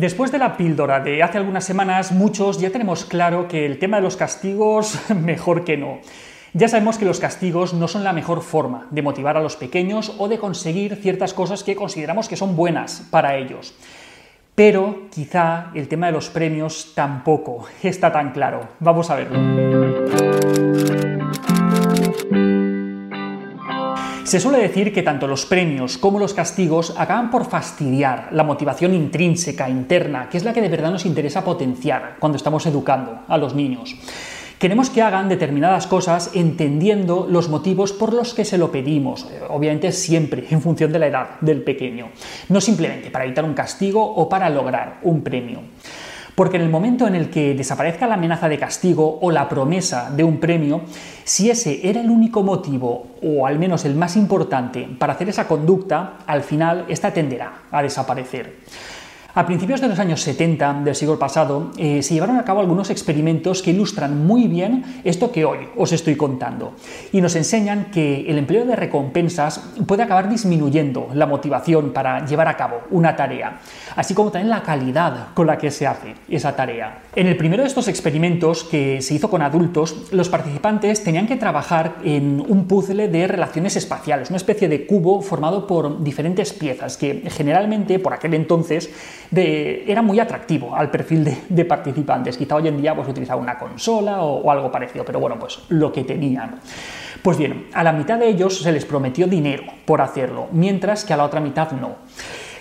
Después de la píldora de hace algunas semanas, muchos ya tenemos claro que el tema de los castigos, mejor que no. Ya sabemos que los castigos no son la mejor forma de motivar a los pequeños o de conseguir ciertas cosas que consideramos que son buenas para ellos. Pero quizá el tema de los premios tampoco está tan claro. Vamos a verlo. Se suele decir que tanto los premios como los castigos acaban por fastidiar la motivación intrínseca, interna, que es la que de verdad nos interesa potenciar cuando estamos educando a los niños. Queremos que hagan determinadas cosas entendiendo los motivos por los que se lo pedimos, obviamente siempre en función de la edad del pequeño, no simplemente para evitar un castigo o para lograr un premio. Porque en el momento en el que desaparezca la amenaza de castigo o la promesa de un premio, si ese era el único motivo, o al menos el más importante, para hacer esa conducta, al final esta tenderá a desaparecer. A principios de los años 70 del siglo pasado eh, se llevaron a cabo algunos experimentos que ilustran muy bien esto que hoy os estoy contando y nos enseñan que el empleo de recompensas puede acabar disminuyendo la motivación para llevar a cabo una tarea, así como también la calidad con la que se hace esa tarea. En el primero de estos experimentos que se hizo con adultos, los participantes tenían que trabajar en un puzzle de relaciones espaciales, una especie de cubo formado por diferentes piezas que generalmente por aquel entonces era muy atractivo al perfil de, participantes. Quizá hoy en día pues utilizaba una consola o algo parecido, pero bueno, pues lo que tenían. Pues bien, a la mitad de ellos se les prometió dinero por hacerlo, mientras que a la otra mitad no.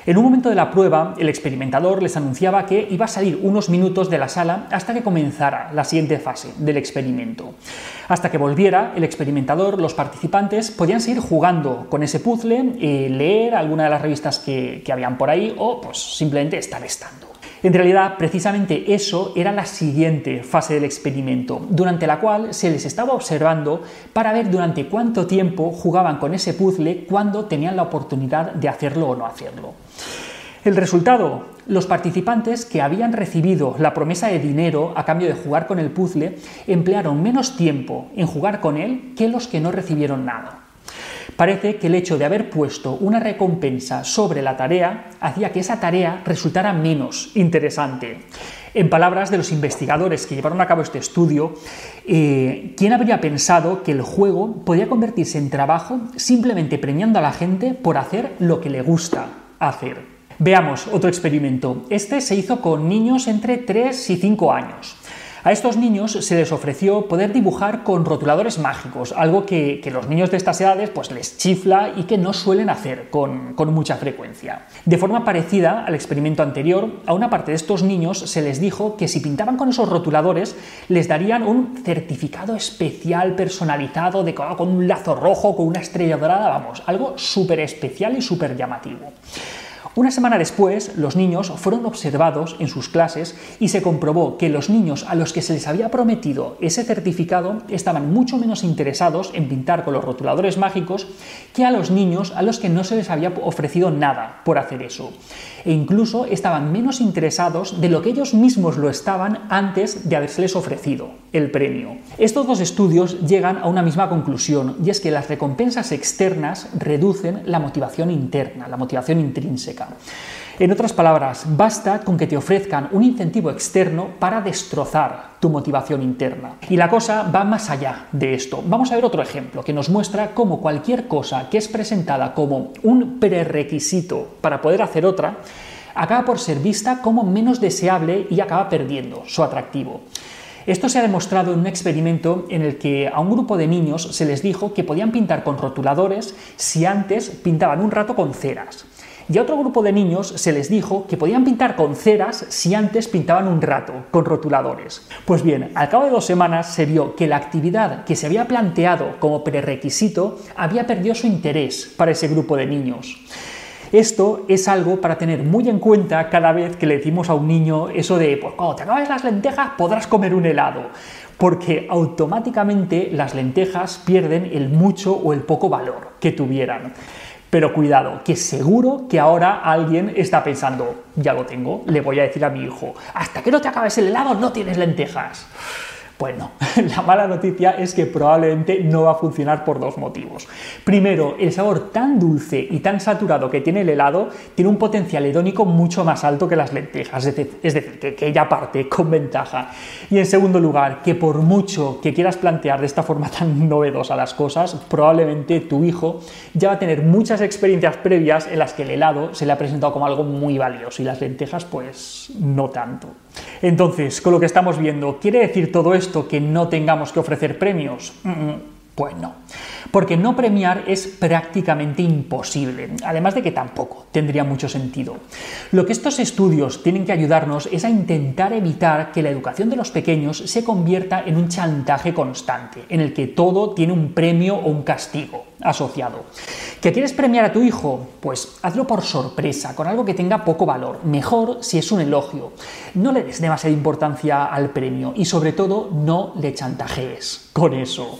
En un momento de la prueba, el experimentador les anunciaba que iba a salir unos minutos de la sala hasta que comenzara la siguiente fase del experimento. Hasta que volviera el experimentador, los participantes podían seguir jugando con ese puzzle, eh, leer alguna de las revistas que, habían por ahí o pues simplemente estar estando. En realidad, precisamente eso era la siguiente fase del experimento, durante la cual se les estaba observando para ver durante cuánto tiempo jugaban con ese puzzle cuando tenían la oportunidad de hacerlo o no hacerlo. El resultado, los participantes que habían recibido la promesa de dinero a cambio de jugar con el puzzle emplearon menos tiempo en jugar con él que los que no recibieron nada. Parece que el hecho de haber puesto una recompensa sobre la tarea hacía que esa tarea resultara menos interesante. En palabras de los investigadores que llevaron a cabo este estudio, eh, ¿quién habría pensado que el juego podía convertirse en trabajo simplemente premiando a la gente por hacer lo que le gusta hacer? Veamos otro experimento. Este se hizo con niños entre 3 y 5 años. A estos niños se les ofreció poder dibujar con rotuladores mágicos, algo que, los niños de estas edades pues, les chifla y que no suelen hacer con, mucha frecuencia. De forma parecida al experimento anterior, a una parte de estos niños se les dijo que si pintaban con esos rotuladores les darían un certificado especial personalizado de, con un lazo rojo, con una estrella dorada, vamos, algo súper especial y súper llamativo. Una semana después, los niños fueron observados en sus clases y se comprobó que los niños a los que se les había prometido ese certificado estaban mucho menos interesados en pintar con los rotuladores mágicos que a los niños a los que no se les había ofrecido nada por hacer eso. E incluso estaban menos interesados de lo que ellos mismos lo estaban antes de habérseles ofrecido el premio. Estos dos estudios llegan a una misma conclusión y es que las recompensas externas reducen la motivación interna, la motivación intrínseca. En otras palabras, basta con que te ofrezcan un incentivo externo para destrozar tu motivación interna. Y la cosa va más allá de esto. Vamos a ver otro ejemplo que nos muestra cómo cualquier cosa que es presentada como un prerequisito para poder hacer otra, acaba por ser vista como menos deseable y acaba perdiendo su atractivo. Esto se ha demostrado en un experimento en el que a un grupo de niños se les dijo que podían pintar con rotuladores si antes pintaban un rato con ceras. Y a otro grupo de niños se les dijo que podían pintar con ceras si antes pintaban un rato con rotuladores. Pues bien, al cabo de dos semanas se vio que la actividad que se había planteado como prerequisito había perdido su interés para ese grupo de niños. Esto es algo para tener muy en cuenta cada vez que le decimos a un niño eso de, pues cuando te acabes las lentejas podrás comer un helado, porque automáticamente las lentejas pierden el mucho o el poco valor que tuvieran. Pero cuidado, que seguro que ahora alguien está pensando, ya lo tengo, le voy a decir a mi hijo, hasta que no te acabes el helado no tienes lentejas. Bueno, la mala noticia es que probablemente no va a funcionar por dos motivos. Primero, el sabor tan dulce y tan saturado que tiene el helado tiene un potencial hedónico mucho más alto que las lentejas, es decir, que, que ella parte con ventaja. Y en segundo lugar, que por mucho que quieras plantear de esta forma tan novedosa las cosas, probablemente tu hijo ya va a tener muchas experiencias previas en las que el helado se le ha presentado como algo muy valioso y las lentejas pues no tanto. Entonces, con lo que estamos viendo, ¿quiere decir todo esto que no tengamos que ofrecer premios? Mm, mm, pues no, porque no premiar es prácticamente imposible, además de que tampoco tendría mucho sentido. Lo que estos estudios tienen que ayudarnos es a intentar evitar que la educación de los pequeños se convierta en un chantaje constante, en el que todo tiene un premio o un castigo asociado. ¿Que quieres premiar a tu hijo? Pues hazlo por sorpresa, con algo que tenga poco valor. Mejor si es un elogio. No le des demasiada importancia al premio y sobre todo no le chantajees con eso.